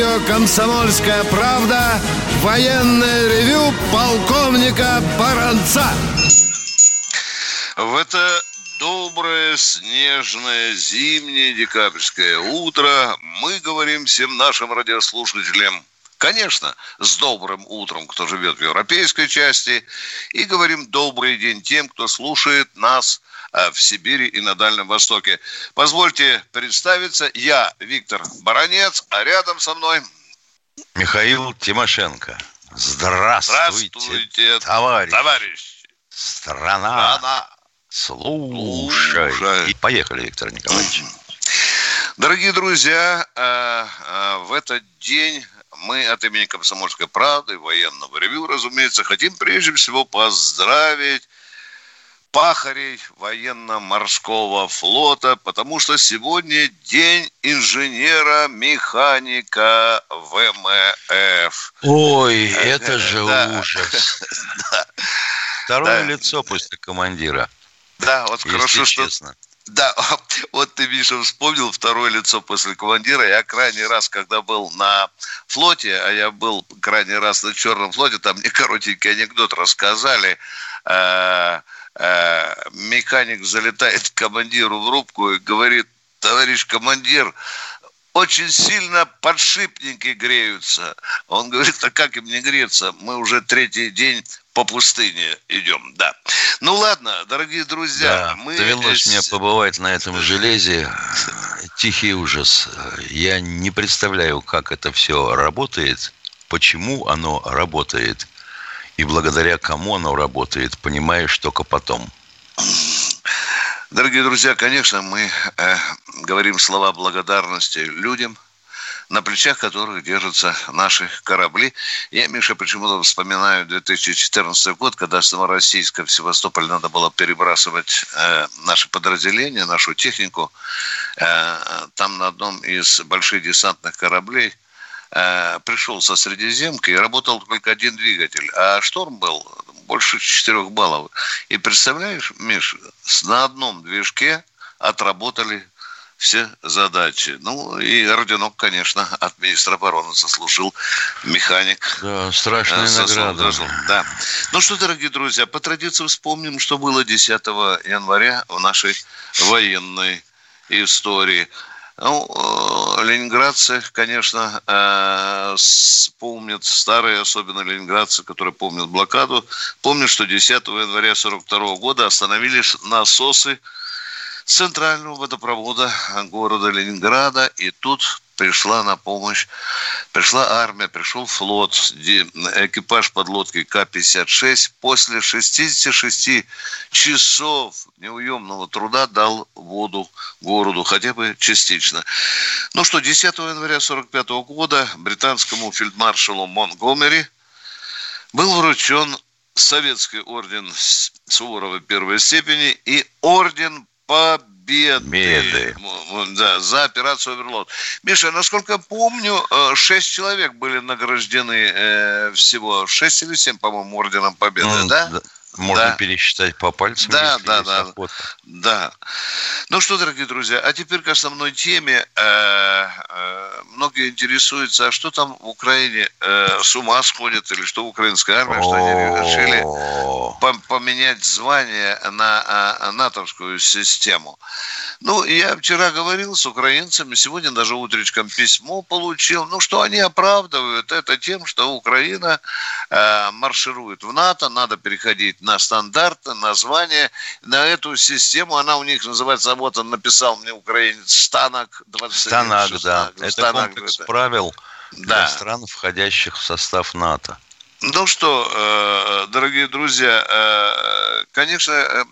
Радио «Комсомольская правда» военное ревю полковника Баранца. В это доброе, снежное, зимнее декабрьское утро мы говорим всем нашим радиослушателям, конечно, с добрым утром, кто живет в европейской части, и говорим добрый день тем, кто слушает нас в Сибири и на Дальнем Востоке. Позвольте представиться, я Виктор Баранец, а рядом со мной Михаил Тимошенко. Здравствуйте, Здравствуйте, товарищ. товарищ. Страна. Страна. Слушай. Слушай. И поехали, Виктор Николаевич. Дорогие друзья, э, э, в этот день мы от имени Комсомольской правды, военного ревю, разумеется, хотим прежде всего поздравить пахарей военно-морского флота, потому что сегодня день инженера-механика ВМФ. Ой, это же Да. ужас. Да. Второе Да. лицо после командира. Да, вот Если хорошо, что честно. Да, вот ты, Миша, вспомнил второе лицо после командира. Я крайний раз, когда был на флоте, а я был крайний раз на Черном флоте, там мне коротенький анекдот рассказали. Э, э, Механик залетает к командиру в рубку и говорит, товарищ командир, очень сильно подшипники греются. Он говорит, а как им не греться? Мы уже третий день по пустыне идем, да. Ну ладно, дорогие друзья, Да, мы... довелось э, мне побывать на этом железе. Тихий ужас. Я не представляю, как это все работает, почему оно работает и благодаря кому оно работает, понимаешь только потом. Дорогие друзья, конечно, мы э, говорим слова благодарности людям, на плечах которых держатся наши корабли. Я, Миша, почему-то вспоминаю 2014 год, когда с Новороссийска в Севастополь надо было перебрасывать э, наши подразделения, нашу технику. Э, там на одном из больших десантных кораблей э, пришел со Средиземки и работал только один двигатель, а шторм был больше 4 баллов. И представляешь, Миш, на одном движке отработали все задачи. Ну, и орденок, конечно, от министра обороны заслужил механик. Да, страшная Э, награда. Да. Ну что, дорогие друзья, по традиции вспомним, что было 10 января в нашей военной истории. Ну, э, ленинградцы, конечно, э, помнят, старые, особенно ленинградцы, которые помнят блокаду, помнят, что 10 января 42 года остановились насосы центрального водопровода города Ленинграда, и тут пришла на помощь, пришла армия, пришел флот, экипаж подлодки К-56 после 66 часов неуемного труда дал воду городу, хотя бы частично. Ну что, 10 января 45 года британскому фельдмаршалу Монгомери был вручен советский орден Суворова первой степени и орден Победы. Победы. М, м, Да, за операцию «Оверлот». Миша, насколько помню, э, шесть человек были награждены э, всего. Шесть или семь, по-моему, орденом Победы, Ну, да? Можно Да. пересчитать по пальцам. Да, да, да. охота. Да. Ну что, дорогие друзья, а теперь к основной теме. Э, э, Многие интересуются, а что там в Украине э, с ума сходит, или что украинская армия, что они решили пом- поменять звание на а, натовскую систему. Ну, я вчера говорил с украинцами, сегодня даже утречком письмо получил. Ну, что они оправдывают это тем, что Украина э, марширует в НАТО, надо переходить на стандарты, на звание, на эту систему. Она у них называется, вот он написал мне украинец, Станок 21. Станак, да. 16. Это Станак, комплекс да. правил для Да. стран, входящих в состав НАТО. Ну что, э, дорогие друзья, э, конечно, э,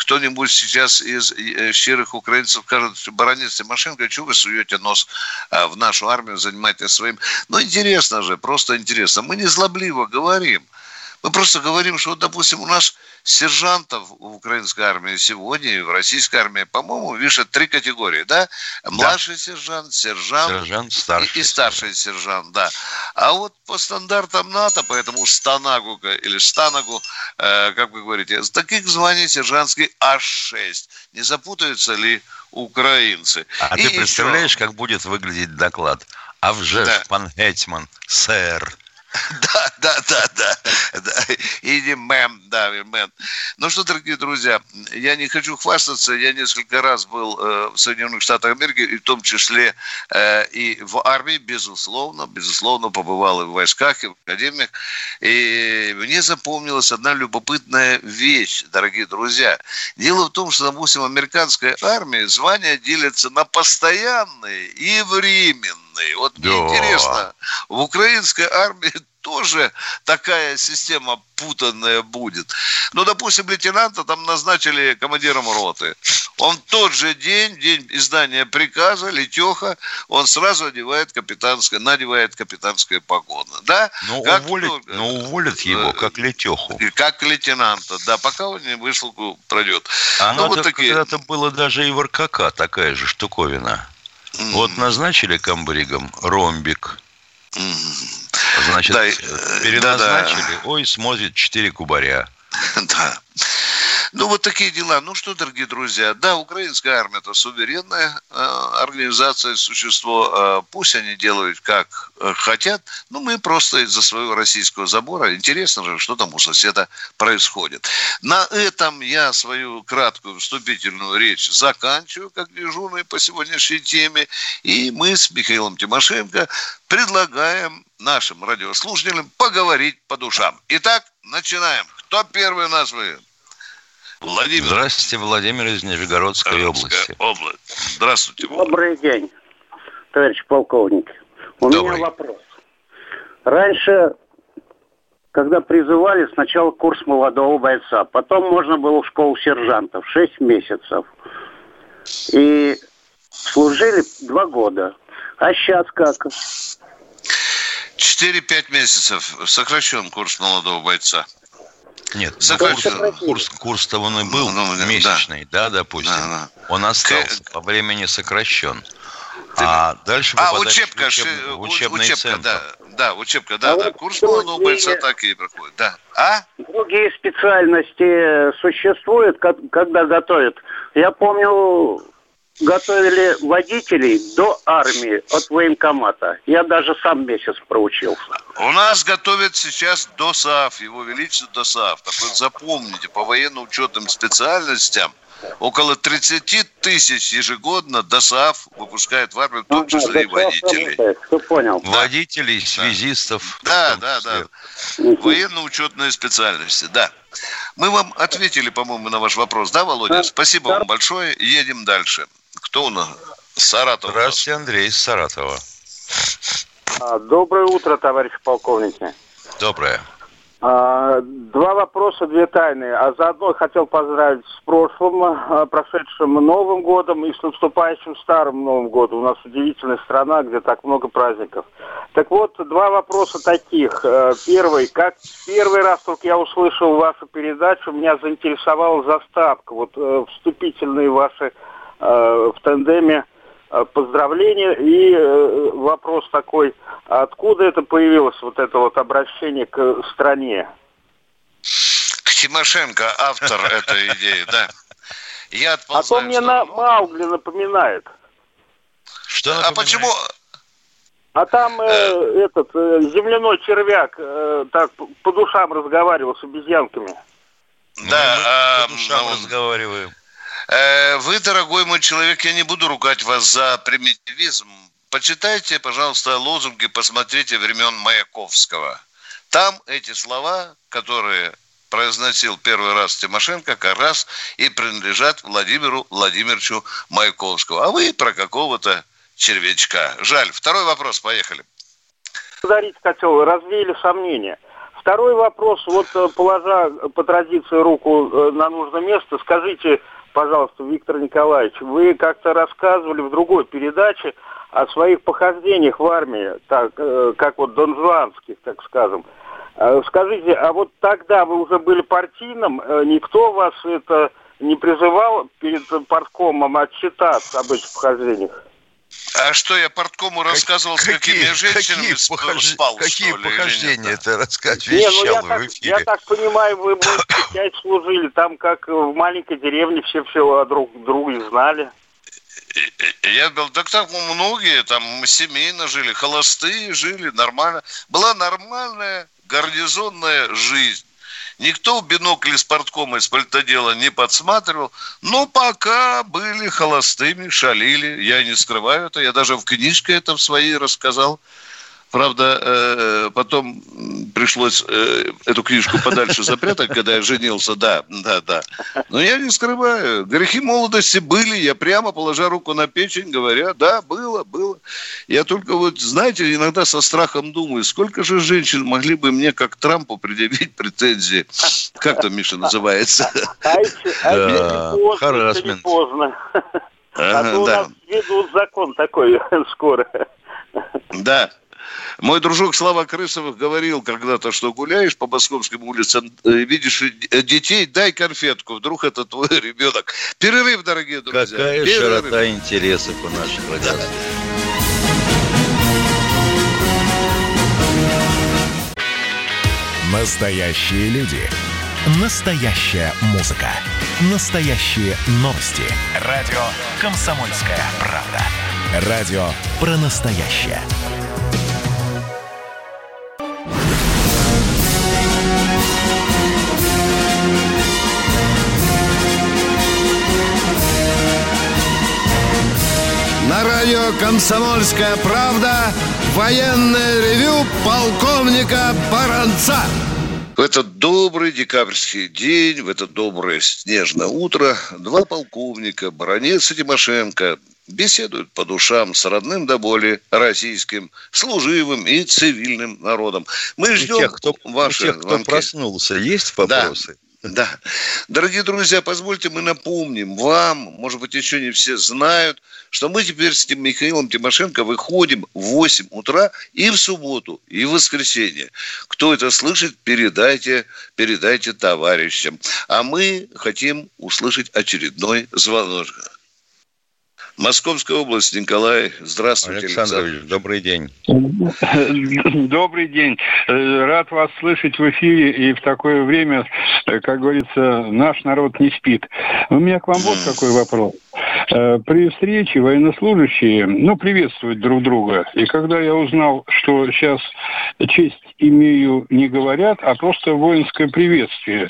кто-нибудь сейчас из щирых украинцев скажет, баронец Тимошенко, что вы суете нос в нашу армию, занимаетесь своим. Ну, интересно же, просто интересно. Мы не злобливо говорим. Мы просто говорим, что, вот, допустим, у нас сержантов в украинской армии сегодня и в российской армии, по-моему, вешают три категории, да? Младший да. сержант, сержант, сержант старший. И, и старший сержант, да. А вот по стандартам НАТО, поэтому станагу или штанагу, э, как вы говорите, таких званий сержантский аж 6. Не запутаются ли украинцы? А и ты представляешь, еще... как будет выглядеть доклад? А вже да. пан Гетьман, сэр. Да, да, да, да, да. И не мэм, да, мэм. Ну что, дорогие друзья, я не хочу хвастаться, я несколько раз был э, в Соединенных Штатах Америки, и в том числе э, и в армии, безусловно, безусловно, побывал и в войсках, и в академиях. И мне запомнилась одна любопытная вещь, дорогие друзья. Дело в том, что, допустим, американская армия звания делятся на постоянные и временные военные. Вот да. мне интересно, в украинской армии тоже такая система путанная будет. Ну, допустим, лейтенанта там назначили командиром роты. Он тот же день, день издания приказа, летеха, он сразу одевает капитанское, надевает капитанское погоны. Да? Ну, как, уволит, ну, ну, уволят его, э, как летеху. Как лейтенанта, да, пока он не вышел, пройдет. А ну, вот такие... когда-то было даже и в РКК такая же штуковина. Mm-hmm. Вот назначили комбригом ромбик. Mm-hmm. Значит, да, э, переназначили. Да, да. Ой, смотрит 4 кубаря. Да. Ну, вот такие дела. Ну что, дорогие друзья, да, украинская армия – это суверенная э, организация, существо. Э, пусть они делают, как э, хотят. Но мы просто из-за своего российского забора. Интересно же, что там у соседа происходит. На этом я свою краткую вступительную речь заканчиваю, как дежурный по сегодняшней теме. И мы с Михаилом Тимошенко предлагаем нашим радиослушателям поговорить по душам. Итак, начинаем. Кто первый у нас вы? Владимир. Здравствуйте, Владимир из Нижегородской области. область. Здравствуйте. Владимир. Добрый день, товарищ полковник. У Добрый. меня вопрос. Раньше, когда призывали, сначала курс молодого бойца, потом можно было в школу сержантов, 6 месяцев. И служили два года. А сейчас как? 4-5 месяцев сокращен курс молодого бойца. Нет, Сокращен. курс, курс-то он и был ну, ну, месячный, да, да допустим. Да, да. Он остался, К... по времени сокращен. А дальше а, учебка, учеб... в учебный учебка, центр. Да, да, учебка, да, а да. Вот Курс молодого бойца так и проходит, да. А? Другие специальности существуют, когда готовят. Я помню, готовили водителей до армии от военкомата. Я даже сам месяц проучился. У нас готовят сейчас ДОСААФ, его величество ДОСААФ. Так вот запомните, по военно-учетным специальностям около 30 тысяч ежегодно ДОСААФ выпускает в армию, в том числе и водителей. Кто понял? Водителей, связистов. Да, да, да. Военно-учетные специальности, да. Мы вам ответили, по-моему, на ваш вопрос, да, Володя? Спасибо вам большое. Едем дальше. Кто у нас? Саратов. Здравствуйте, Андрей из Саратова. А, доброе утро, товарищ полковники. Доброе. А, два вопроса, две тайны. А заодно хотел поздравить с прошлым, а, прошедшим Новым годом и с наступающим Старым Новым годом. У нас удивительная страна, где так много праздников. Так вот, два вопроса таких. Первый. Как первый раз только я услышал вашу передачу, меня заинтересовала заставка. Вот э, вступительные ваши в тандеме э, поздравления. И э, вопрос такой, откуда это появилось, вот это вот обращение к стране? К Тимошенко, автор этой идеи, да. Я а то мне на Маугли напоминает. Что А почему... А там э, этот э, земляной червяк э, так по душам разговаривал с обезьянками. Да, ну, по душам ну, разговариваем. Э, вы, дорогой мой человек, я не буду ругать вас за примитивизм. Почитайте, пожалуйста, лозунги, посмотрите времен Маяковского. Там эти слова, которые произносил первый раз Тимошенко, как раз и принадлежат Владимиру Владимировичу Маяковскому. А вы про какого-то червячка. Жаль. Второй вопрос, поехали. Благодарить хотел, развеяли сомнения. Второй вопрос, вот э, положа по традиции руку э, на нужное место, скажите, пожалуйста, Виктор Николаевич, вы как-то рассказывали в другой передаче о своих похождениях в армии, так, э, как вот донжуанских, так скажем. А скажите, а вот тогда вы уже были партийным, э, никто вас это не призывал перед парткомом отчитаться об этих похождениях? А что, я порткому рассказывал, какие, с какими женщинами какие похож... спал, Какие что ли, похождения это рассказывать не, ну я так, я так понимаю, вы, может, пять служили, там как в маленькой деревне все все друг друга знали. Я был, так там многие там семейно жили, холостые жили, нормально. Была нормальная гарнизонная жизнь. Никто в бинокле спорткома из политодела не подсматривал, но пока были холостыми, шалили. Я не скрываю это, я даже в книжке это в своей рассказал. Правда, э, потом пришлось э, эту книжку подальше запрятать, когда я женился, да, да, да. Но я не скрываю, грехи молодости были, я прямо, положа руку на печень, говоря, да, было, было. Я только вот, знаете, иногда со страхом думаю, сколько же женщин могли бы мне, как Трампу, предъявить претензии. Как там, Миша, называется? Да, харасмент. Поздно. А то у нас ведут закон такой скоро. Да, мой дружок Слава Крысовых говорил когда-то, что гуляешь по московским улицам, э, видишь детей, дай конфетку, вдруг это твой ребенок. Перерыв, дорогие друзья. Какая Перерыв. широта интересов у наших радиослушателей. Настоящие люди. Настоящая музыка. Настоящие новости. Радио «Комсомольская правда». Радио про настоящее. Радио «Комсомольская правда» военное ревю полковника Баранца. В этот добрый декабрьский день, в это доброе снежное утро, два полковника, Баранец и Тимошенко, беседуют по душам с родным до боли российским, служивым и цивильным народом. Мы ждем у тех, кто, ваши у тех, кто звонки. проснулся, есть вопросы? Да. Да. Дорогие друзья, позвольте мы напомним вам, может быть, еще не все знают, что мы теперь с Михаилом Тимошенко выходим в 8 утра и в субботу, и в воскресенье. Кто это слышит, передайте, передайте товарищам. А мы хотим услышать очередной звонок. Московская область, Николай, здравствуйте. Александр, Александр. добрый день. Добрый день. Рад вас слышать в эфире и в такое время, как говорится, наш народ не спит. У меня к вам вот какой вопрос. Э, при встрече военнослужащие, ну, приветствуют друг друга. И когда я узнал, что сейчас честь имею не говорят, а просто воинское приветствие.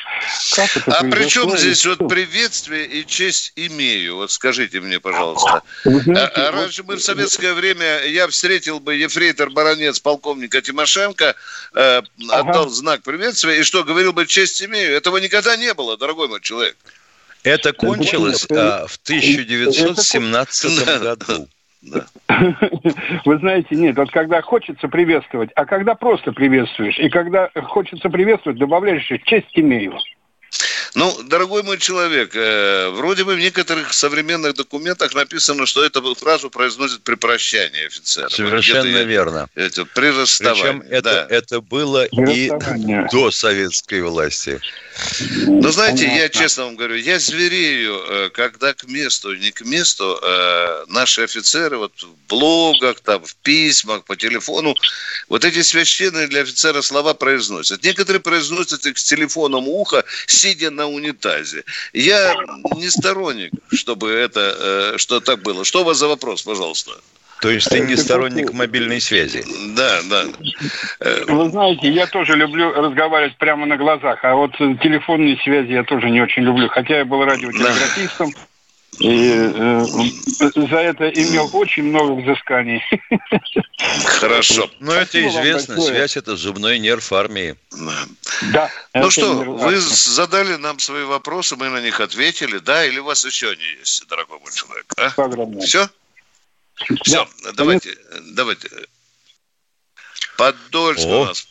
Как это а при чем здесь вот приветствие и честь имею? Вот скажите мне, пожалуйста. Знаете, а, а раньше мы в советское время, я встретил бы ефрейтор баронец полковника Тимошенко, э, отдал ага. знак приветствия, и что, говорил бы честь имею? Этого никогда не было, дорогой мой человек. Это кончилось а, в 1917 году. Вы знаете, нет, вот когда хочется приветствовать, а когда просто приветствуешь, и когда хочется приветствовать, добавляешь честь имею. Ну, дорогой мой человек, э, вроде бы в некоторых современных документах написано, что эту фразу произносят при прощании офицера. Совершенно верно. Это, при расставании. Причем это, да. это было и до советской власти. Ну, знаете, я честно вам говорю, я зверею, э, когда к месту, не к месту, э, наши офицеры вот в блогах, там, в письмах, по телефону, вот эти священные для офицера слова произносят. Некоторые произносят их с телефоном уха, сидя на унитазе. Я не сторонник, чтобы это, э, что так было. Что у вас за вопрос, пожалуйста? То есть ты не сторонник мобильной связи? Да, да. Вы знаете, я тоже люблю разговаривать прямо на глазах, а вот телефонные связи я тоже не очень люблю. Хотя я был радиотелеграфистом, да. И э, за это имел очень много взысканий. Хорошо. Но ну, это известно. Связь – это зубной нерв армии. Да. Ну что, вы задали нам свои вопросы, мы на них ответили, да? Или у вас еще не есть, дорогой мой человек? А? Все? Все, да. давайте, давайте. Подольск О, у нас.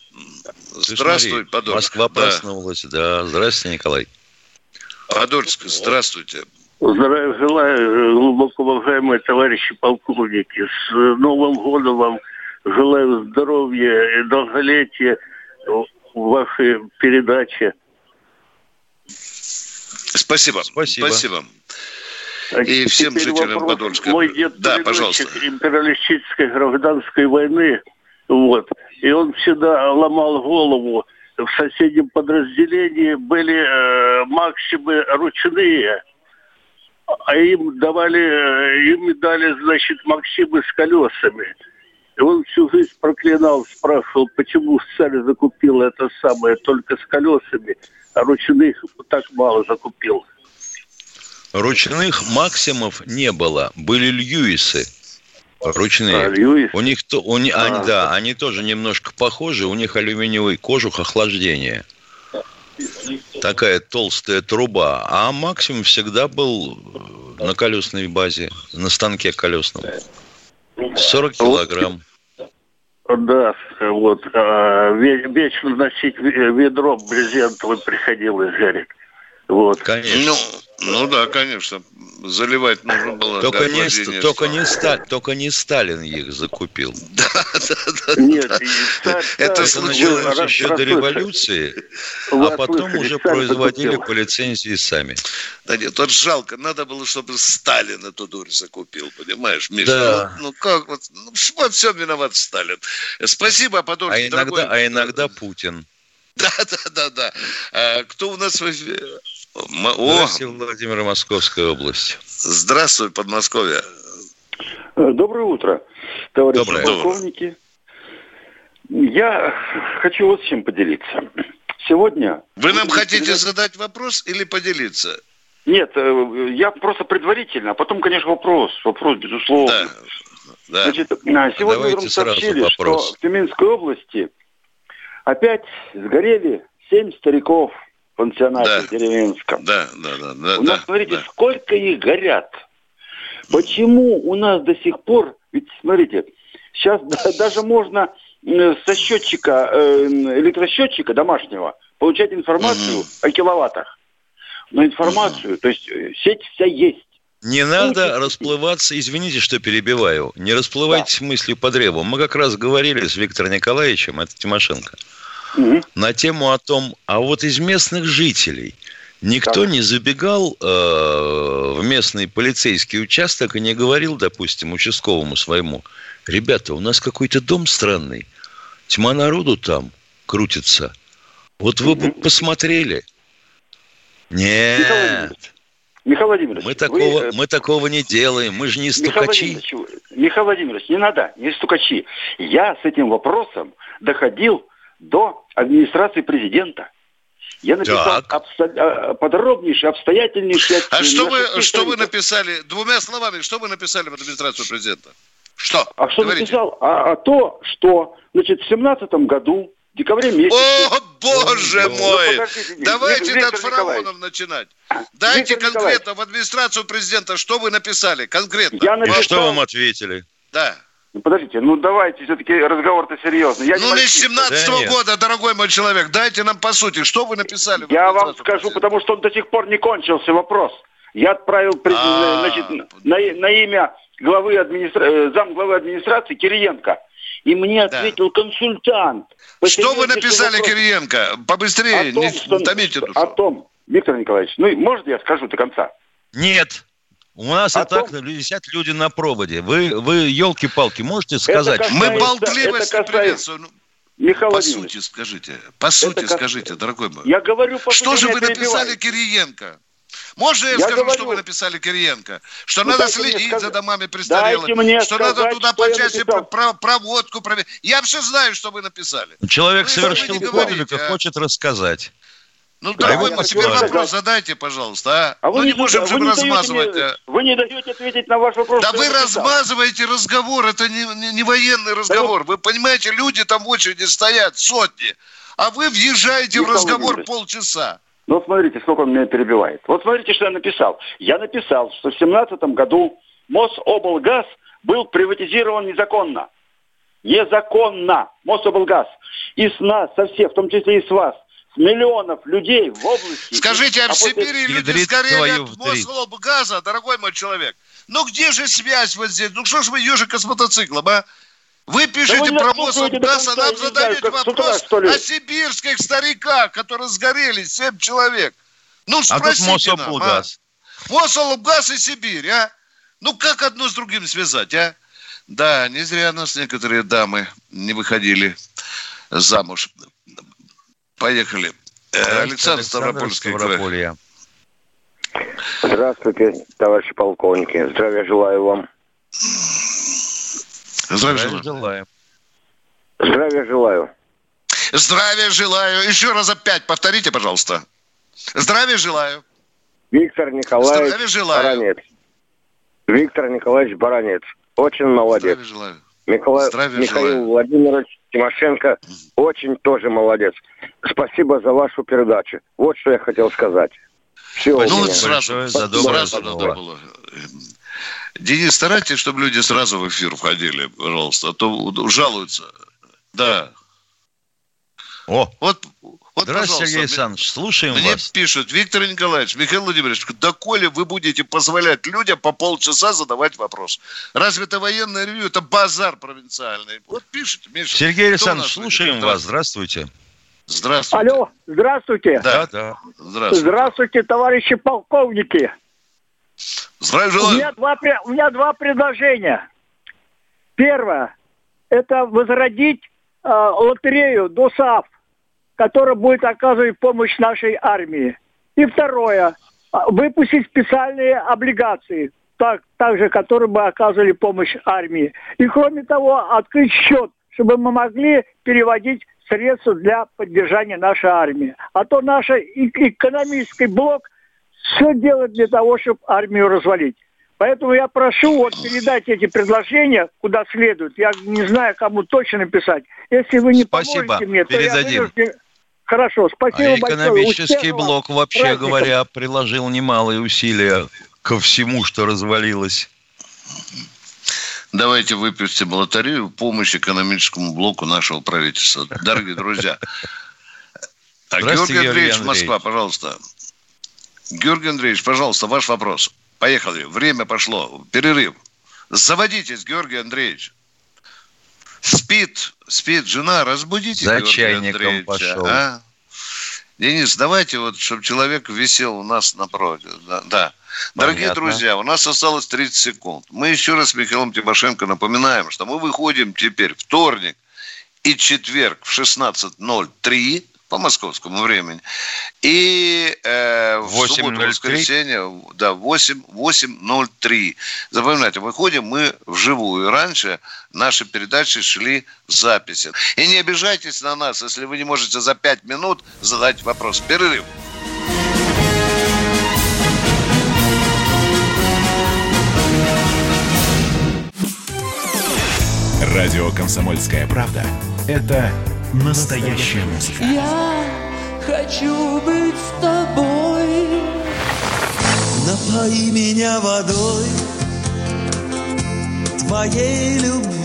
Здравствуй, смотри, Подольск. Москва да. проснулась, да. Здравствуйте, Николай. Подольск, здравствуйте. Желаю, глубоко уважаемые товарищи полковники, с Новым годом вам желаю здоровья и долголетия вашей передаче. Спасибо. Спасибо. Спасибо. И всем Теперь жителям вопрос. Подольска. Мой дед Да, пожалуйста. империалистической гражданской войны, вот, и он всегда ломал голову. В соседнем подразделении были э, максимы ручные, а им давали, э, им дали, значит, максимы с колесами. И он всю жизнь проклинал, спрашивал, почему Сталин закупил это самое только с колесами, а ручных так мало закупил. Ручных Максимов не было. Были Льюисы. Ручные. А, Льюис? У них то, у, А. они, да, они тоже немножко похожи. У них алюминиевый кожух охлаждения. Такая толстая труба. А Максим всегда был э, на колесной базе, на станке колесном. 40 килограмм. Да, вот. а, ве- вечно носить ве- ведро брезентовое приходилось, Жарик. Вот. Конечно. Ну, ну да, конечно. Заливать нужно было. только, не, только, не Ста- только не Сталин их закупил. Нет, и Сталин- Это Сталин- Это случилось Раз- еще до революции, а потом уже производили закупил. по лицензии сами. Да нет, вот жалко. Надо было, чтобы Сталин эту дурь закупил, понимаешь, Миша? Да. Ну, ну как вот, ну, во всем виноват Сталин. Спасибо, Подольск, А иногда, дорогой. а иногда Путин. Да, да, да, да. А, кто у нас в эфире? М- О, Здравствуйте, Владимир, Московская область. здравствуй, Подмосковье. Э, Доброе утро, товарищи Доброе. полковники. Я хочу вот с чем поделиться. Сегодня... Вы нам хотите передать- задать вопрос или поделиться? Нет, э, я просто предварительно, а потом, конечно, вопрос. Вопрос, безусловно. Да. Да. Значит, а, сегодня Давайте утром сразу сообщили, вопрос. что в Тюменской области опять сгорели семь стариков пансионате Да. деревенском. Да, да, да, да. У нас, да, смотрите, да. сколько их горят. Почему у нас до сих пор, ведь смотрите, сейчас даже можно со счетчика, э, электросчетчика домашнего получать информацию Мгм. о киловаттах. Но информацию, то есть э, сеть вся есть. Не надо расплываться, извините, что перебиваю, не расплывайтесь мыслью по древу. Мы как раз говорили с Виктором Николаевичем, это Тимошенко, Мгм. на тему о том, а вот из местных жителей никто Так. не забегал э, в местный полицейский участок и не говорил, допустим, участковому своему, ребята, у нас какой-то дом странный, тьма народу там крутится. Вот вы бы посмотрели. Михаил Нет, Владимирович, Михаил Владимирович, мы вы, такого, э, мы такого не делаем, мы же не Михаил стукачи. Владимирович, вы- Михаил Владимирович, не надо, не стукачи. Я с этим вопросом доходил до администрации президента. Я написал Так. обсто- э, подробнейший, обстоятельнейший А что вы, что вы написали? Двумя словами, что вы написали в администрацию президента? Что? А что Говорите. написал? А, а то, что, значит, в семнадцатом году, в декабре месяце... О, боже Ну, мой! подождите, Давайте Виктор от Николаевич. фараонов начинать. Дайте Виктор конкретно в администрацию президента, что вы написали конкретно. Я И написал... что вам ответили? Да. Ну, Подождите, ну давайте, все-таки разговор-то серьезный. Я ну, не с мальчишка. 17 Да нет. года, дорогой мой человек. Дайте нам по сути, что вы написали в Я вам администрацию скажу, президента? потому что он до сих пор не кончился вопрос. Я отправил А. значит, на, на имя главы администра... э, зам главы администрации Кириенко. И мне Да. ответил консультант. по Что вы написали, вопросу. Кириенко? Побыстрее, О том, не что- томите душу. О том, Виктор Николаевич, ну, может, я скажу до конца? Нет. У нас О и так том- висят люди на проводе. Вы, вы елки-палки, можете сказать? касается- Мы это болтливость не касается- приветствуем. Ну, Михаил По сути скажите, по сути касается- скажите, дорогой мой. я говорю, по Что же вы написали перебивают. Кириенко? Можно я, Я скажу, говорю- что вы написали Кириенко? Что Ну, надо следить сказ- за домами престарелых, Дайте мне что надо сказать, туда что я по части написал. про- проводку проверить. Я все знаю, что вы написали. Человек совершил вы говорите, подвиг и а? хочет рассказать. Ну, дорогой я мой, хочу теперь сказать. вопрос задайте, пожалуйста. А? А вы ну, не, не, можем вы же не даете размазывать. мне- а. Вы не даете ответить на ваш вопрос. Да вы размазываете разговор, это не, не- не военный разговор. Вы понимаете, люди там в очереди стоят, сотни. А вы въезжаете в разговор полчаса. Ну, смотрите, сколько он меня перебивает. Вот смотрите, что я написал. Я написал, что в семнадцатом году Мособлгаз был приватизирован незаконно. Незаконно. Мособлгаз. И с нас, со всех, в том числе и с вас, миллионов людей в области. Скажите, а в после- Сибири люди сгорели от вдрит. газа, дорогой мой человек? Ну где же связь вот здесь? Ну что ж вы ежика с мотоциклом, а? Вы пишете Да вы про Мособлгаз, а нам не знаю, утра, вопрос ли? о сибирских стариках, которые сгорели, семь человек. Ну, А тут спросите Мособлгаз. нам, а? Мособлгаз и Сибирь, а? Ну, как одно с другим связать, а? Да, не зря нас некоторые дамы не выходили замуж. Поехали. Э, Александр Ставропольский край. Ставрополье. Здравствуйте, товарищи полковники. Здравия желаю вам. Здравия Здравия желаю. Здравия желаю. Здравия желаю. Еще раз опять повторите, пожалуйста. Здравия желаю. Виктор Николаевич Здравия желаю. Баранец. Виктор Николаевич Баранец. Очень молодец. Здравия желаю. Микола- Здравия Михаил желаю. Владимирович Тимошенко очень тоже молодец. Спасибо за вашу передачу. Вот что я хотел сказать. Все Ну, вот сразу, за доброе сразу надо было. Денис, старайтесь, чтобы люди сразу в эфир входили, пожалуйста, а то жалуются. Да. О, Вот, вот здравствуйте, Сергей Александрович. Слушаем Мне вас. пишут, Виктор Николаевич, Михаил Владимирович, доколе вы будете позволять людям по полчаса задавать вопрос? Разве это военное ревью? Это базар провинциальный. Вот пишите, Миша. Сергей Александрович, слушаем вас. Здравствуйте. Здравствуйте. Алло, здравствуйте. Да, да. здравствуйте. Здравствуйте, товарищи полковники. Здравия У меня, два, у меня два предложения. Первое – это возродить э, лотерею ДОСАФ, которая будет оказывать помощь нашей армии. И второе – а, выпустить специальные облигации, так, также, которые бы оказывали помощь армии. И кроме того, открыть счет, чтобы мы могли переводить средства для поддержания нашей армии. А то наш экономический блок все делает для того, чтобы армию развалить. Поэтому я прошу вот передать эти предложения куда следует. Я не знаю, кому точно написать. Если вы не Спасибо, поможете мне, то передадим. я вынужден- Хорошо, спасибо А большое. экономический вам. блок, вообще Праздников. говоря, приложил немалые усилия ко всему, что развалилось. Давайте выпустим лотерею помощь экономическому блоку нашего правительства. Дорогие друзья. А Георгий Андреевич, Москва, пожалуйста. Георгий Андреевич, пожалуйста, ваш вопрос. Поехали. Время пошло. Перерыв. Заводитесь, Георгий Андреевич. Спит, спит жена, разбудите За Георгия чайником Андреевича, пошел. а? Денис, давайте вот, чтобы человек висел у нас напротив. Да. да. Дорогие Понятно. друзья, у нас осталось 30 секунд. Мы еще раз Михаилом Тимошенко напоминаем, что мы выходим теперь вторник и четверг в 16.03 по московскому времени. И э, в 8:03? субботу, воскресенье, да, 8, 8.03. Запоминайте, выходим мы вживую. Раньше наши передачи шли в записи. И не обижайтесь на нас, если вы не можете за 5 минут задать вопрос. Перерыв. Радио «Комсомольская правда» — это настоящая музыка. Я хочу быть с тобой. Напои меня водой твоей любви.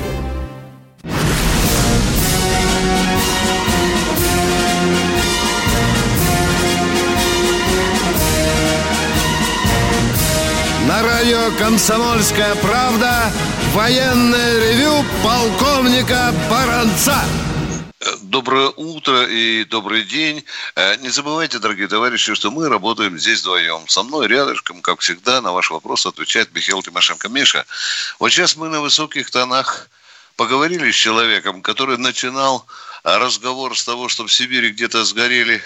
Радио «Комсомольская правда» военное ревю полковника Баранца. Доброе утро и добрый день. Э, Не забывайте, дорогие товарищи, что мы работаем здесь вдвоем. Со мной рядышком, как всегда, на ваш вопрос отвечает Михаил Тимошенко. Миша, вот сейчас мы на высоких тонах поговорили с человеком, который начинал э, разговор с того, что в Сибири где-то сгорели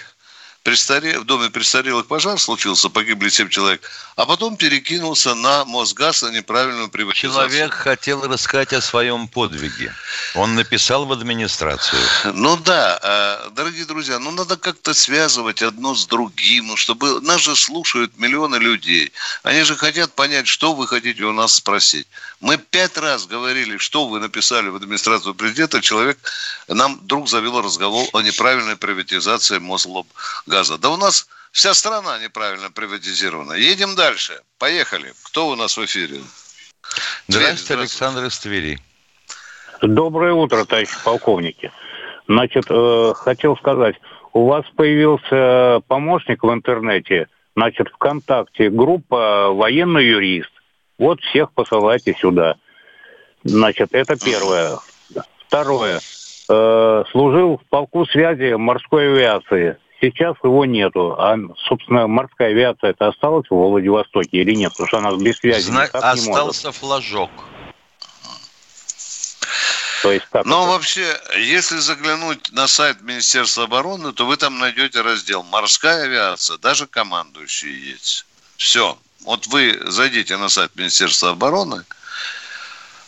престаре- в доме престарелых пожар случился, погибли 7 человек, а потом перекинулся на Мосгаз на неправильную приватизацию. Человек хотел рассказать о своем подвиге. Он написал в администрацию. Ну да, э, дорогие друзья, ну надо как-то связывать одно с другим, ну, чтобы нас же слушают миллионы людей. Они же хотят понять, что вы хотите у нас спросить. Мы пять раз говорили, что вы написали в администрацию президента, человек нам вдруг завел разговор о неправильной приватизации Мослобгаза. Да у нас вся страна неправильно приватизирована. Едем дальше. Поехали. Кто у нас в эфире? Здравствуйте, Александр из Твери. Доброе утро, товарищи полковники. Значит, э, хотел сказать, у вас появился помощник в интернете, значит, ВКонтакте, группа «Военный юрист». Вот всех посылайте сюда. Значит, это первое. Второе. Э, служил в полку связи морской авиации. Сейчас его нету. А, собственно, морская авиация это осталась в Владивостоке или нет? Потому что она без связи Зна-. Остался флажок. То есть как Но вообще, если заглянуть на сайт Министерства обороны, то вы там найдете раздел «Морская авиация», даже командующие есть. Все. Вот вы зайдите на сайт Министерства обороны.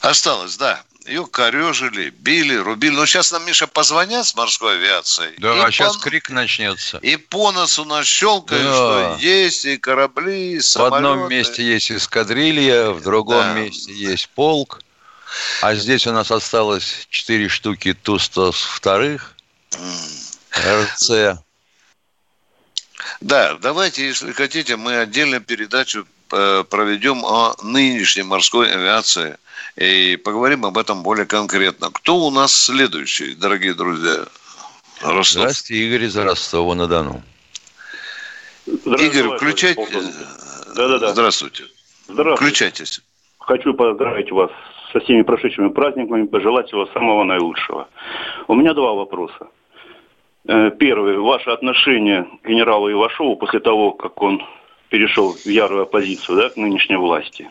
Осталось, да. Ее корежили, били, рубили. Но сейчас нам, Миша, позвонят с морской авиацией. Да, и а сейчас по- крик начнется. И по носу нас щелкают, Да. что есть и корабли, и В самолеты. одном месте есть эскадрилья, в другом Да. месте есть полк. А здесь у нас осталось четыре штуки Ту-102, РЦ. Да, давайте, если хотите, мы отдельно передачу проведем о нынешней морской авиации и поговорим об этом более конкретно. Кто у нас следующий, дорогие друзья? Ростов. Здравствуйте, Игорь из Ростова-на-Дону. Игорь, включайте. Да-да-да. Здравствуйте. Здравствуйте. Включайтесь. Хочу поздравить вас со всеми прошедшими праздниками, пожелать всего самого наилучшего. У меня два вопроса. Э, Первый. Ваше отношение к генералу Ивашову после того, как он перешел в ярую оппозицию да, к нынешней власти.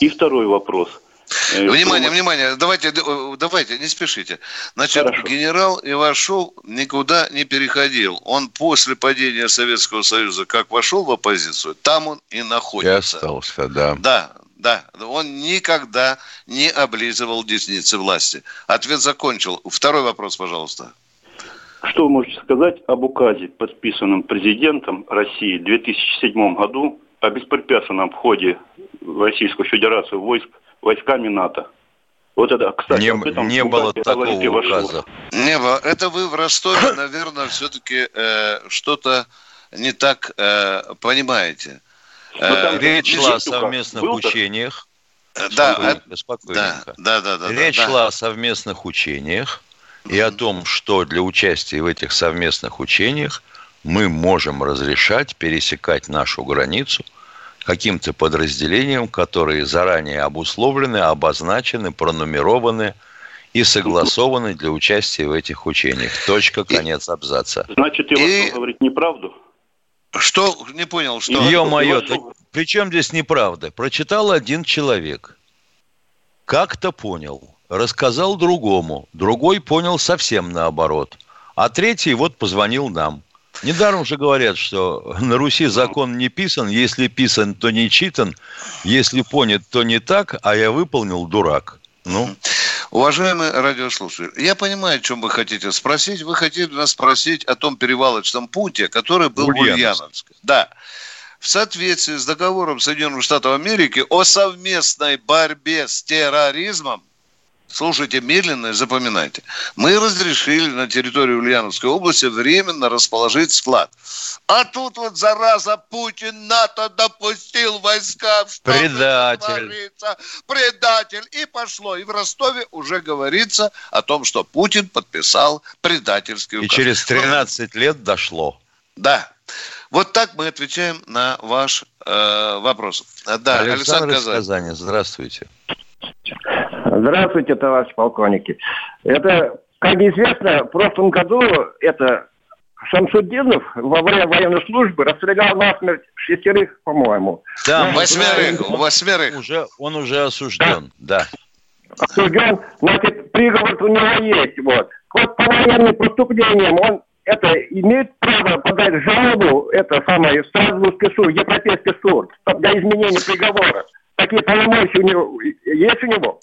И второй вопрос. Э, Внимание, внимание, давайте, э, давайте, не спешите. Значит, генерал Ивашов никуда не переходил. Он после падения Советского Союза как вошел в оппозицию, там он и И находится. остался, да. Да, да. Он никогда не облизывал десницы власти. Ответ закончил. Второй вопрос, пожалуйста. Что вы можете сказать об указе, подписанном президентом России в 2007 году о беспрепятственном входе в Российскую Федерацию войск войсками НАТО? Вот это, кстати, Не, этом не было такого указа. Не было. Это вы в Ростове, наверное, все-таки э, что-то не так э, понимаете. Э, Речь шла о совместных Был учениях. Да, Спокойненько, э, спокойненько. да, да, да, да, Речь да. шла о совместных учениях и о том, что для участия в этих совместных учениях мы можем разрешать пересекать нашу границу каким-то подразделениям, которые заранее обусловлены, обозначены, пронумерованы и согласованы для участия в этих учениях. Точка, конец абзаца. Значит, Ивашов говорит неправду? Что? Не понял, что? Ё-моё, так при чем здесь неправда? Прочитал один человек, как-то понял, рассказал другому, другой понял совсем наоборот, а третий вот позвонил нам. Недаром же говорят, что на Руси закон не писан, если писан, то не читан, если понят, то не так, а я выполнил дурак. Ну, Уважаемые радиослушатели, я понимаю, о чем вы хотите спросить. Вы хотите нас спросить о том перевалочном пункте, который был в Ульяновск. Ульяновске. Да. В соответствии с договором Соединенных Штатов Америки о совместной борьбе с терроризмом, слушайте медленно и запоминайте, мы разрешили на территории Ульяновской области временно расположить склад. А тут вот, зараза, Путин НАТО допустил войска в штабы, Предатель. предатель. И пошло. И в Ростове уже говорится о том, что Путин подписал предательский и указ. через 13 лет дошло. Да. Вот так мы отвечаем на ваш э, вопрос. Да, Александр, Александр Казань. Казани, здравствуйте. Здравствуйте, товарищ полковники. Это, как известно, в прошлом году это Шамсудинов во время военной службы расстрелял насмерть шестерых, по-моему. Там Восьмерых, восьмерых. Уже, он уже осужден, да. Осужден, значит, приговор у него есть, вот. Вот по военным преступлениям он это имеет право подать жалобу, это самое, в Страсбургский суд, Европейский суд, для изменения приговора. Такие полномочия у него есть у него?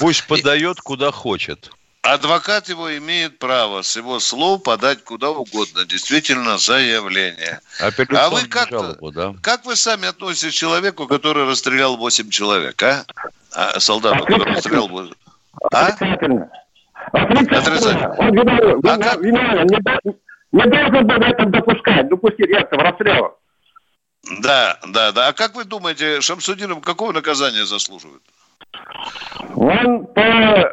Пусть подает куда хочет. Адвокат его имеет право с его слов подать куда угодно, действительно, заявление. Апелляционную А вы как, жалобу, да? как вы сами относитесь к человеку, который расстрелял 8 человек, а? а солдату, который расстрелял 8... А? Отрицательно. Отрицательно. Он виновен, виновен, виновен. Не, не должен был это допускать, допустить этого расстрела. Да, да, да. А как вы думаете, Шамсудинов какого наказания заслуживает? Он по,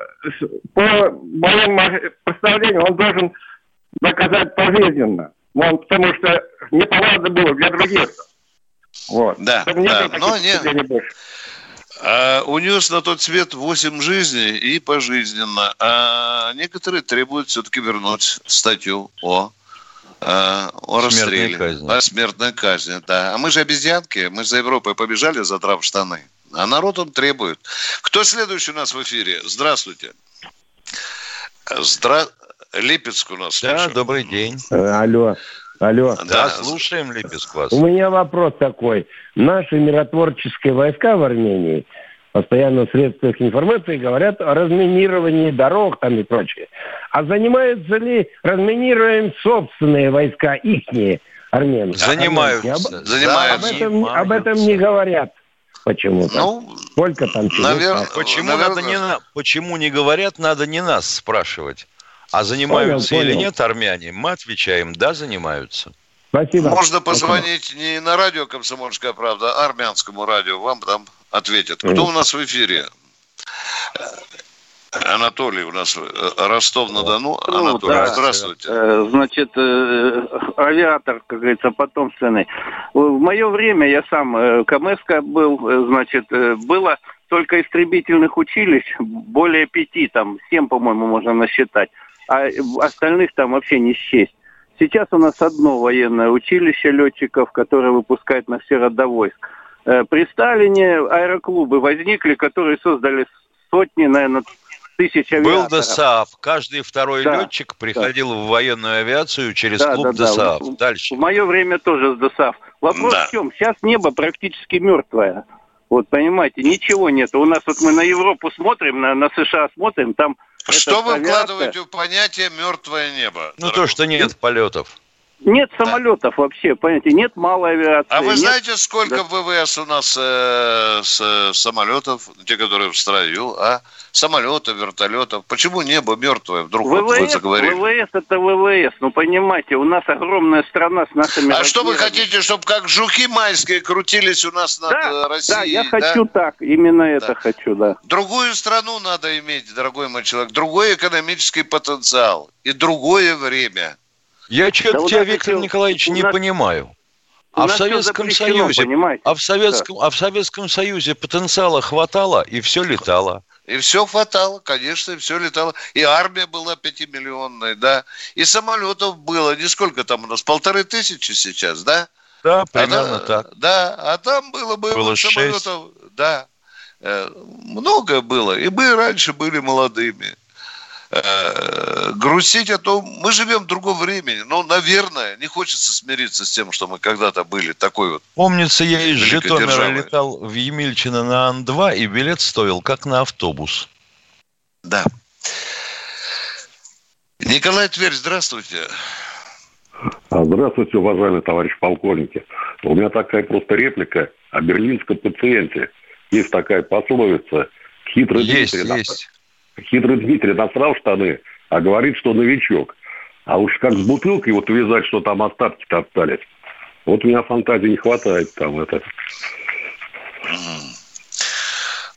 по моему представлению, он должен доказать пожизненно. Он, потому что неповадно было для других. Вот. Да, Чтобы не да, но не-. А, унес на тот свет 8 жизней и пожизненно. А некоторые требуют все-таки вернуть статью о, а, о Смертной расстреле. казни. О смертной казни, да. А мы же обезьянки, мы же за Европой побежали, задрав штаны. А народ он требует. Кто следующий у нас в эфире? Здравствуйте. Здра... Липецк у нас. Да, слушаем. добрый день. Э, Алло, алло. Да, слушаем, Липецк, вас. У меня вопрос такой. Наши миротворческие войска в Армении постоянно в средствах информации говорят о разминировании дорог там и прочее. А занимаются ли разминируем собственные войска, ихние армяне? Занимаются. Об- Занимаются. Об этом, об этом не говорят почему-то. Ну, Сколько там чего наверно, так. Почему, Наверное- надо не, почему не говорят, надо не нас спрашивать. А занимаются Понял, или понял. нет армяне, мы отвечаем, да, занимаются. Спасибо. Можно позвонить не на радио «Комсомольская правда», а армянскому радио. Вам там ответят. Кто у нас в эфире? Анатолий у нас, э, Ростов-на-Дону. Ну, Анатолий, да. здравствуйте. Э, Значит, э, авиатор, как говорится, потомственный. В мое время я сам КМСК был, значит, было только истребительных училищ, более пяти, там, семь, по-моему, можно насчитать, а остальных там вообще не счесть. Сейчас у нас одно военное училище летчиков, которое выпускает на все рода войск. Э, При Сталине аэроклубы возникли, которые создали сотни, наверное, тысяч Был. ДСААФ. Каждый второй Да, летчик приходил в военную авиацию через Да, клуб да, да. ДСААФ. В- Дальше. В мое время тоже с ДСАФ. Вопрос Да. в чем? Сейчас небо практически мертвое. Вот, понимаете, ничего нет. У нас вот мы на Европу смотрим, на, на США смотрим, там... Что вы авиация- вкладываете в понятие «мертвое небо»? Ну, то, что нет полетов. Нет самолетов вообще, понимаете, нет малой авиации. А вы нет- знаете, сколько Да. ВВС у нас э, с, э, самолетов, те, которые в строю, а? Самолетов, вертолетов. Почему небо мертвое? Вдруг вот вы ВВС, заговорили. ВВС это ВВС, ну понимаете, у нас огромная страна с нашими... А что вы размерами. хотите, чтобы как жуки майские крутились у нас над э, Россией? Да, я да? хочу так, именно это хочу, да. Другую страну надо иметь, дорогой мой человек, другой экономический потенциал и другое время. Я что-то Да тебя, Виктор еще- Николаевич, не нас- понимаю. у А в Советском Союзе, понимаете? а в Советском, а в Советском Союзе потенциала хватало и все летало. И все хватало, конечно, и все летало. И армия была пятимиллионной, да. И самолетов было, не сколько там у нас, полторы тысячи сейчас, да? Да, А примерно та- так. Да, а там было бы Было самолетов, да. Э, Много было. И мы раньше были молодыми. Э, Грустить о том, мы живем в другом времени. Но, наверное, не хочется смириться с тем, что мы когда-то были такой вот. Помнится, я из Житомира державой. летал в Емельчино на Ан-2, и билет стоил как на автобус. Да. Николай Тверь, здравствуйте. А, Здравствуйте, уважаемые товарищи полковники. У меня такая просто реплика о берлинском пациенте. Есть такая пословица. Хитрый Есть, Дмитрий, есть. Хитрый Дмитрий насрал штаны, а говорит, что новичок. А уж как с бутылкой вот увязать, что там остатки-то остались. Вот у меня фантазии не хватает там это.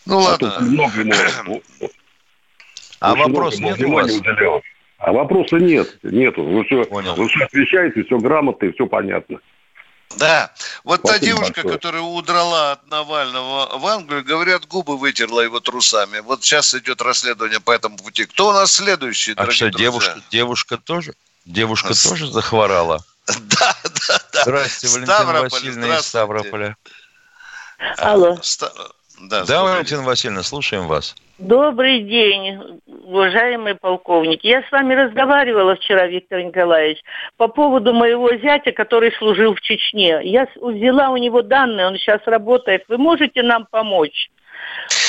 Ну А ладно. тут много ему- А вопрос много нет у вас? уделялось. А вопроса нет, нету. Вы все, вы все отвечаете, все грамотно и все понятно. Да, вот та Спасибо девушка, большое. которая удрала от Навального в Англию, говорят, губы вытерла его трусами. Вот сейчас идет расследование по этому пути. Кто у нас следующий, А что, друзья? девушка, девушка тоже? Девушка тоже захворала? Да, да, да. Здрасте, Валентина Ставрополь, Васильевна из здравствуйте. Ставрополя. Алло. Ста- Да, Да. Валентина Васильевна, слушаем вас. Добрый день, уважаемый полковник. Я с вами разговаривала вчера, Виктор Николаевич, по поводу моего зятя, который служил в Чечне. Я взяла у него данные, он сейчас работает. Вы можете нам помочь?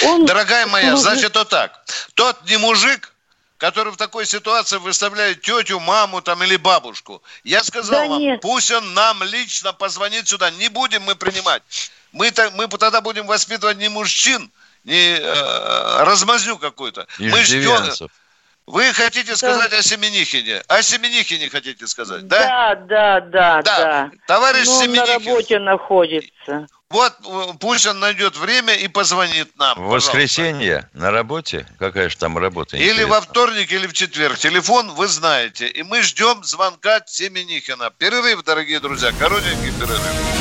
Он Дорогая моя, значит вот так. Тот не мужик, который в такой ситуации выставляет тетю, маму там или бабушку. Я сказал Да вам, нет. пусть он нам лично позвонит сюда. Не будем мы принимать. Мы, то мы тогда будем воспитывать не мужчин, не э, размазню какую-то. Мы ждем. Вы хотите сказать о Семенихине? О Семенихине хотите сказать, да? Да, да, да, да. Товарищ Но он на Семенихин. работе находится. Вот э, пусть он найдет время и позвонит нам. В воскресенье на работе? Какая же там работа? Или интересно? во вторник, или в четверг. Телефон вы знаете. И мы ждем звонка Семенихина. Перерыв, дорогие друзья. Коротенький перерыв.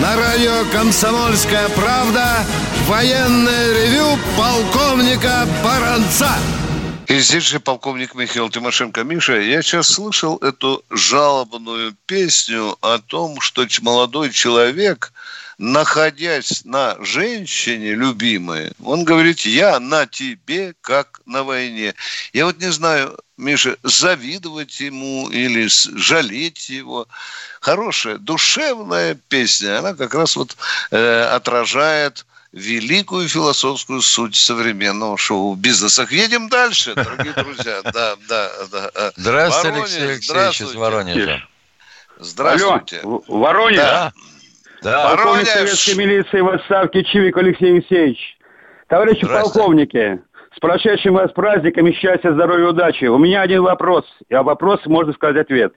На радио «Комсомольская правда» военное ревю полковника Баранца. И здесь же полковник Михаил Тимошенко. Миша, я сейчас слышал эту жалобную песню о том, что молодой человек, находясь на женщине любимой, он говорит, я на тебе, как на войне. Я вот не знаю, Миша, завидовать ему или жалеть его. Хорошая, душевная песня. Она как раз вот э, отражает великую философскую суть современного шоу-бизнеса. Едем дальше, дорогие друзья. Да, да, да. Здравствуйте, Воронеж, Алексей Алексеевич из. Воронежа. Здравствуйте. Алло, Воронеж? Да. Да. Полковник советской милиции в отставке Чивик Алексей Алексеевич. Товарищи полковники, с прошедшим вас праздником и счастья, здоровья, удачи. У меня один вопрос, и а вопрос можно сказать ответ.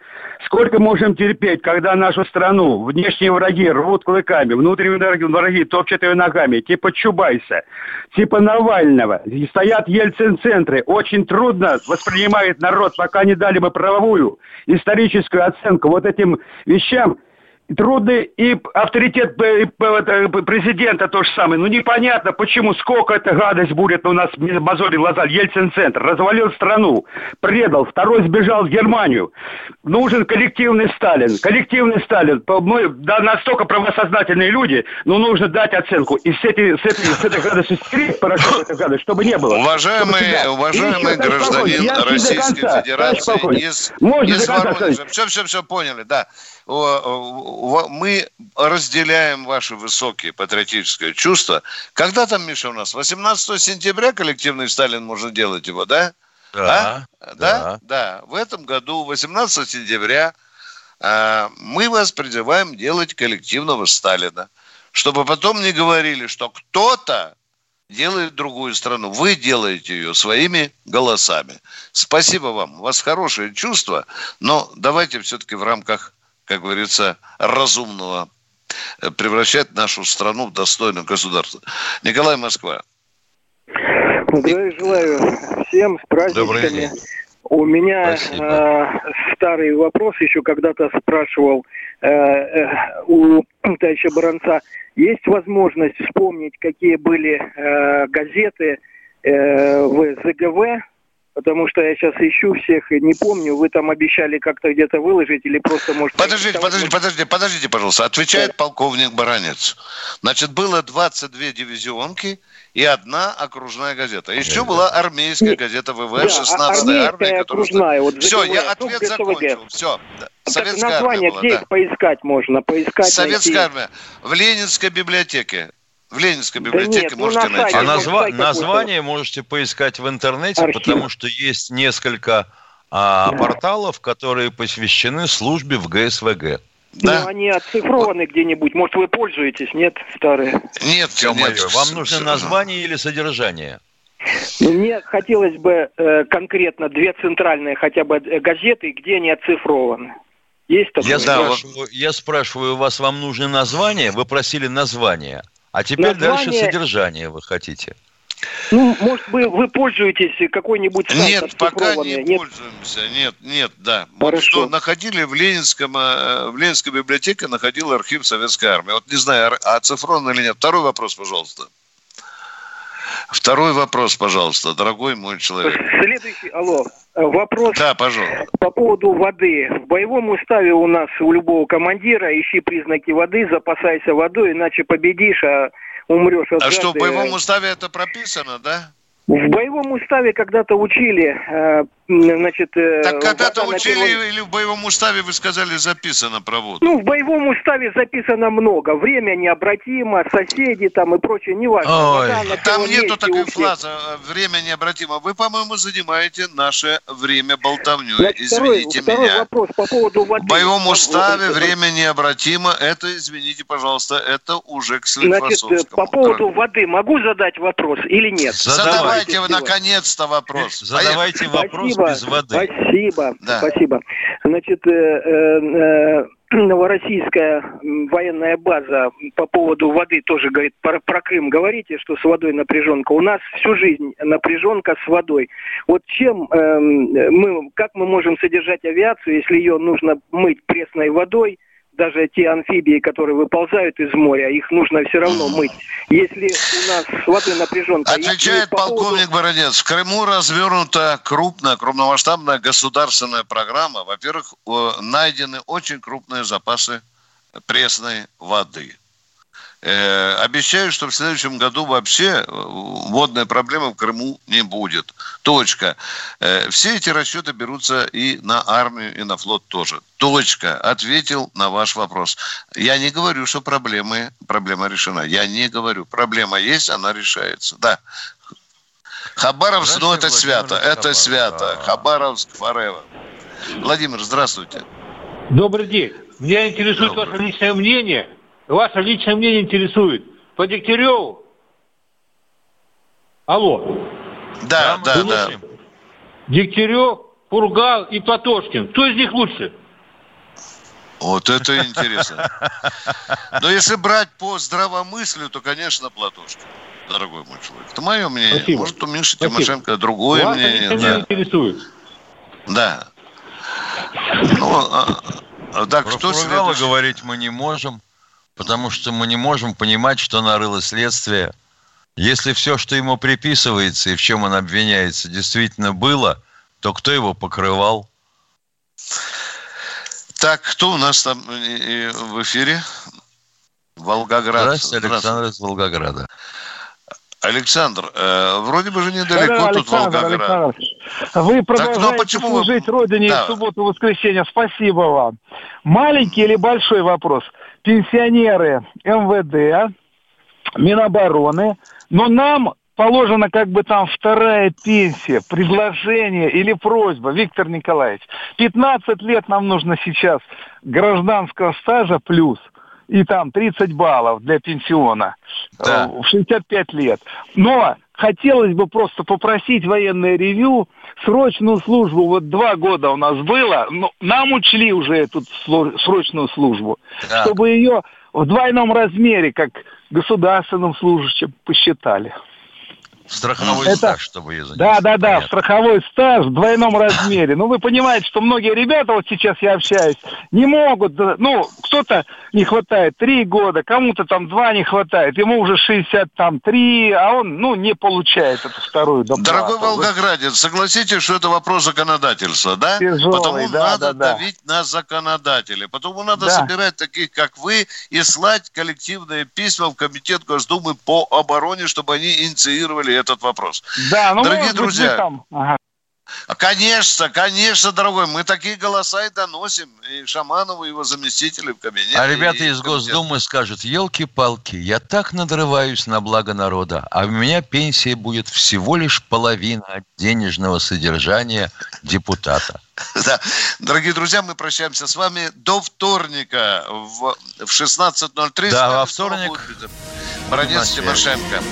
Сколько можем терпеть, когда нашу страну внешние враги рвут клыками, внутренние враги, топчут ее ногами, типа Чубайса, типа Навального, и стоят Ельцин-центры. Очень трудно воспринимает народ, пока не дали бы правовую историческую оценку вот этим вещам, Трудный и авторитет п- это, п- президента то же самое. Ну непонятно, почему, сколько эта гадость будет у нас мозоли глаза. Ельцин-центр развалил страну, предал, второй сбежал в Германию. Нужен коллективный Сталин. Коллективный Сталин. Мы да, настолько правосознательные люди, но нужно дать оценку. И с, этой, с, этой, с этой гадостью стереть порошок этой гадости, чтобы не было. Уважаемый, уважаемый еще, товарищ гражданин я Российской конца, Федерации из, Можно из Воронежа. Все, все, все поняли, да. Мы разделяем ваши высокие патриотические чувства. Когда там, Миша, у нас? 18 сентября коллективный Сталин можно делать его, да? Да, А? Да? да. Да. В этом году, 18 сентября, а, мы вас призываем делать коллективного Сталина. Чтобы потом не говорили, что кто-то делает другую страну. Вы делаете ее своими голосами. Спасибо вам. У вас хорошее чувство, но давайте все-таки в рамках, как говорится, разумного э, превращать нашу страну в достойное государство. Николай Москва. Здравия желаю всем с праздниками. Добрый день. У меня Спасибо. э, старый вопрос, еще когда-то спрашивал э, э, у товарища Баранца. Есть возможность вспомнить, какие были э, газеты э, в ЗГВ? Потому что я сейчас ищу всех и не помню. Вы там обещали как-то где-то выложить или просто может... Подождите, подождите, подождите, подождите, пожалуйста. Отвечает полковник Баранец. Значит, было 22 дивизионки и одна окружная газета. Еще была армейская газета ВВ, Да, 16-я армейская, армия, которая... окружная, вот Все, я ответ закончил. Все. Так Советская название, армия была, где да. их поискать можно? Поискать, Советская найти? армия. В Ленинской библиотеке. В Ленинской Да библиотеке нет, ну, можете на найти. А назва- название можете поискать в интернете, Архив. потому что есть несколько а, порталов, которые посвящены службе в ГСВГ. Да. Ну, они оцифрованы где-нибудь. Может, вы пользуетесь, нет, старые? Нет, Ё-моё, нет. вам нужно название или содержание? Ну, Мне хотелось бы э, конкретно две центральные хотя бы э, газеты, где они оцифрованы. Есть такое? Я спрашиваю, я спрашиваю у вас, вам нужно название? Вы просили название. А теперь дальше Название- содержание вы хотите. Ну, может, вы, вы пользуетесь какой-нибудь сайт Нет, пока не? Нет? пользуемся. Нет, нет, да. Вот Хорошо. что находили в Ленинском, э, в Ленинской библиотеке находил архив Советской Армии. Вот не знаю, ар- оцифрован или нет. Второй вопрос, пожалуйста. Второй вопрос, пожалуйста, дорогой мой человек. Следующий, алло, вопрос Да, пожалуйста. по поводу воды. В боевом уставе у нас у любого командира ищи признаки воды, запасайся водой, иначе победишь, а умрешь от А что, в жажды. боевом уставе это прописано, да? В боевом уставе когда-то учили, э, значит... э, Так когда-то учили первом- или в боевом уставе, вы сказали, записано про воду? Ну, в боевом уставе записано много. Время необратимо, соседи там и прочее, неважно. Ой, Вода там нету такой фразы э, «время необратимо». Вы, по-моему, занимаете наше время болтовней. Значит, второй, Извините второй меня. вопрос по поводу воды. В боевом уставе э, время необратимо. Это, извините, пожалуйста, это уже к Значит, по поводу воды могу задать вопрос или нет? Задавайте вы, Давайте. наконец-то, вопрос. Задавайте вопрос Спасибо, без воды. Спасибо, Да. спасибо. Значит, э, э, э, новороссийская военная база по поводу воды тоже говорит, про, про Крым говорите, что с водой напряженка. У нас всю жизнь напряженка с водой. Вот чем эм, мы, как мы можем содержать авиацию, если ее нужно мыть пресной водой, даже те амфибии, которые выползают из моря, их нужно все равно мыть. Если у нас с водой напряженка... Отвечает по поводу- полковник Бородец. В Крыму развернута крупная, крупномасштабная государственная программа. Во-первых, найдены очень крупные запасы пресной воды. Э, обещаю, что в следующем году вообще э, водной проблемы в Крыму не будет. Точка. Э, все эти расчеты берутся и на армию, и на флот тоже. Точка. Ответил на ваш вопрос. Я не говорю, что проблемы, проблема решена. Я не говорю. Проблема есть, она решается. Да. Хабаровск, ну это свято. Это свято. Хабаровск forever. Владимир, здравствуйте. Добрый день. Меня интересует ваше личное мнение. Ваше личное мнение интересует. По Дегтяреву? Алло. Да, да, да. Дегтярев, Пургал и Платошкин. Кто из них лучше? Вот это интересно. Но если брать по здравомыслию, то, конечно, Платошкин, дорогой мой человек. Это мое мнение. Спасибо. Может, у Миши Спасибо. Тимошенко другое Ваше мнение. мнение Да. интересует. да. Ну, а- а, да, Про кто следующий? говорить мы не можем, потому что мы не можем понимать, что нарыло следствие. Если все, что ему приписывается и в чем он обвиняется, действительно было, то кто его покрывал? Так, кто у нас там э, э, в эфире? Волгоград. Здравствуйте, Александр из Волгограда. Александр, э, вроде бы же недалеко Да, тут Александр, Волгоград. Александр, вы Так, продолжаете ну, а почему вы- служить Родине Да. в субботу и воскресенье. Спасибо вам. Маленький или большой вопрос? Пенсионеры МВД, Минобороны, но нам положена как бы там вторая пенсия, предложение или просьба, Виктор Николаевич. 15 лет нам нужно сейчас гражданского стажа плюс и там 30 баллов для пенсиона Да. э, в 65 лет. Но хотелось бы просто попросить военное ревью срочную службу. Вот два года у нас было, но нам учли уже эту срочную службу, Так. чтобы ее в двойном размере, как государственным служащим, посчитали. Страховой Это- стаж, чтобы ее занести. Да, да, да, страховой стаж в двойном размере. Ну, вы понимаете, что многие ребята, вот сейчас я общаюсь, не могут, ну, кто-то не хватает три года, кому-то там два не хватает, ему уже 63, а он, ну, не получает эту вторую доплату. Дорогой Волгоградец, согласитесь, что это вопрос законодательства, да? Тяжелый, Потому да, надо да, да. давить на законодателей. Потому надо Да. собирать таких, как вы, и слать коллективные письма в Комитет Госдумы по обороне, чтобы они инициировали этот вопрос. Да, ну, Дорогие может быть, вы друзья, там- ага. Конечно, конечно, дорогой, мы такие голоса и доносим. И Шаманову, и его заместителей в кабинете. А ребята из. Госдумы скажут, елки-палки, я так надрываюсь на благо народа, а у меня пенсия будет всего лишь половина от денежного содержания депутата. Да. Дорогие друзья, мы прощаемся с вами до вторника в, в 16.03. С Да, во вторник Баранец. Тимошенко.